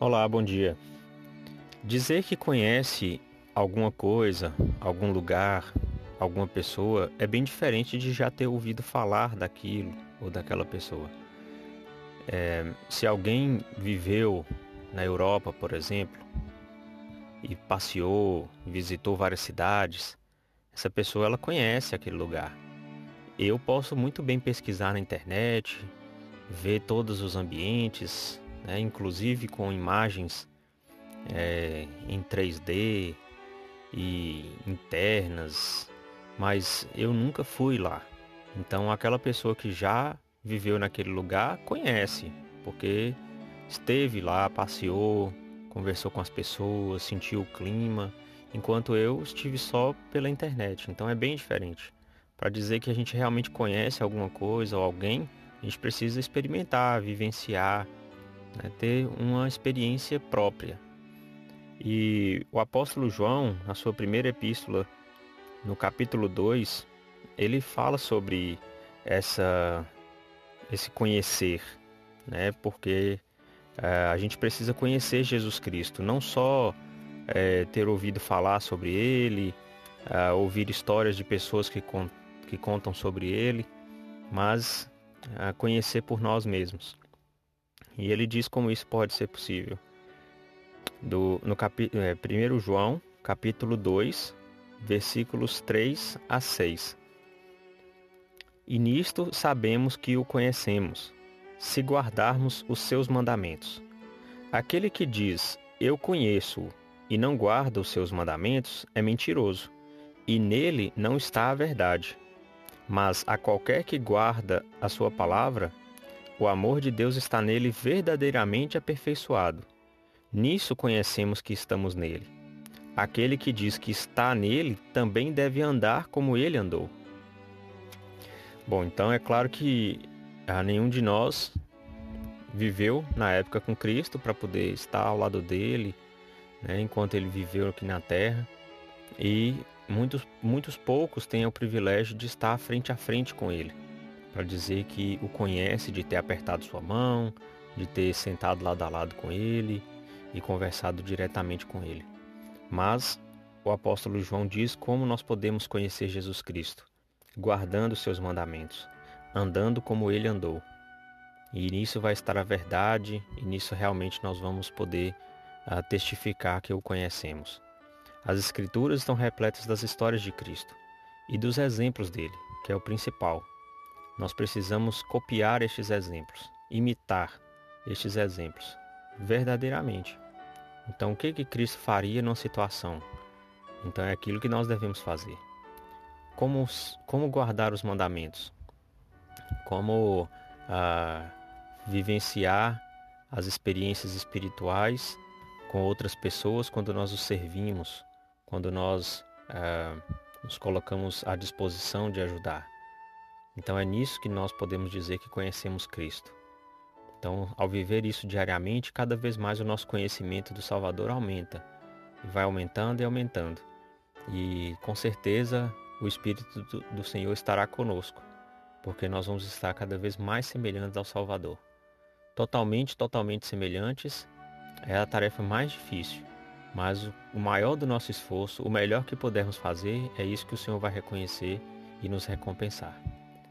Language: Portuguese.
Olá, bom dia. Dizer que conhece alguma coisa, algum lugar, alguma pessoa é bem diferente de já ter ouvido falar daquilo ou daquela pessoa. É, se alguém viveu na Europa, por exemplo, e passeou, visitou várias cidades, essa pessoa ela conhece aquele lugar. Eu posso muito bem pesquisar na internet, ver todos os ambientes, né, inclusive com imagens é, em 3D e internas, mas eu nunca fui lá. Então aquela pessoa que já viveu naquele lugar conhece, porque esteve lá, passeou, conversou com as pessoas, sentiu o clima, enquanto eu estive só pela internet. Então é bem diferente. Para dizer que a gente realmente conhece alguma coisa ou alguém, a gente precisa experimentar, vivenciar, né, ter uma experiência própria. E o apóstolo João, na sua primeira epístola, no capítulo 2, ele fala sobre essa, esse conhecer, né? porque é, a gente precisa conhecer Jesus Cristo, não só é, ter ouvido falar sobre ele, é, ouvir histórias de pessoas que, con que contam sobre ele, mas conhecer por nós mesmos. E ele diz como isso pode ser possível. Do, no capi, é, 1 João, capítulo 2, versículos 3 a 6. E nisto sabemos que o conhecemos, se guardarmos os seus mandamentos. Aquele que diz, eu conheço-o, e não guarda os seus mandamentos, é mentiroso, e nele não está a verdade. Mas a qualquer que guarda a sua palavra, o amor de Deus está nele verdadeiramente aperfeiçoado. Nisso conhecemos que estamos nele. Aquele que diz que está nele também deve andar como ele andou. Bom, então é claro que ah, nenhum de nós viveu na época com Cristo para poder estar ao lado dele, né, enquanto ele viveu aqui na terra. E muitos, muitos poucos têm o privilégio de estar frente a frente com ele para dizer que o conhece, de ter apertado sua mão, de ter sentado lado a lado com ele e conversado diretamente com ele. Mas o apóstolo João diz como nós podemos conhecer Jesus Cristo, guardando seus mandamentos, andando como ele andou. E nisso vai estar a verdade, e nisso realmente nós vamos poder uh, testificar que o conhecemos. As Escrituras estão repletas das histórias de Cristo e dos exemplos dele, que é o principal, nós precisamos copiar estes exemplos, imitar estes exemplos verdadeiramente. Então, o que que Cristo faria numa situação? Então, é aquilo que nós devemos fazer. Como, como guardar os mandamentos? Como ah, vivenciar as experiências espirituais com outras pessoas quando nós os servimos, quando nós ah, nos colocamos à disposição de ajudar. Então é nisso que nós podemos dizer que conhecemos Cristo. Então, ao viver isso diariamente, cada vez mais o nosso conhecimento do Salvador aumenta. E vai aumentando e aumentando. E com certeza o Espírito do Senhor estará conosco, porque nós vamos estar cada vez mais semelhantes ao Salvador. Totalmente, totalmente semelhantes é a tarefa mais difícil, mas o maior do nosso esforço, o melhor que pudermos fazer, é isso que o Senhor vai reconhecer e nos recompensar.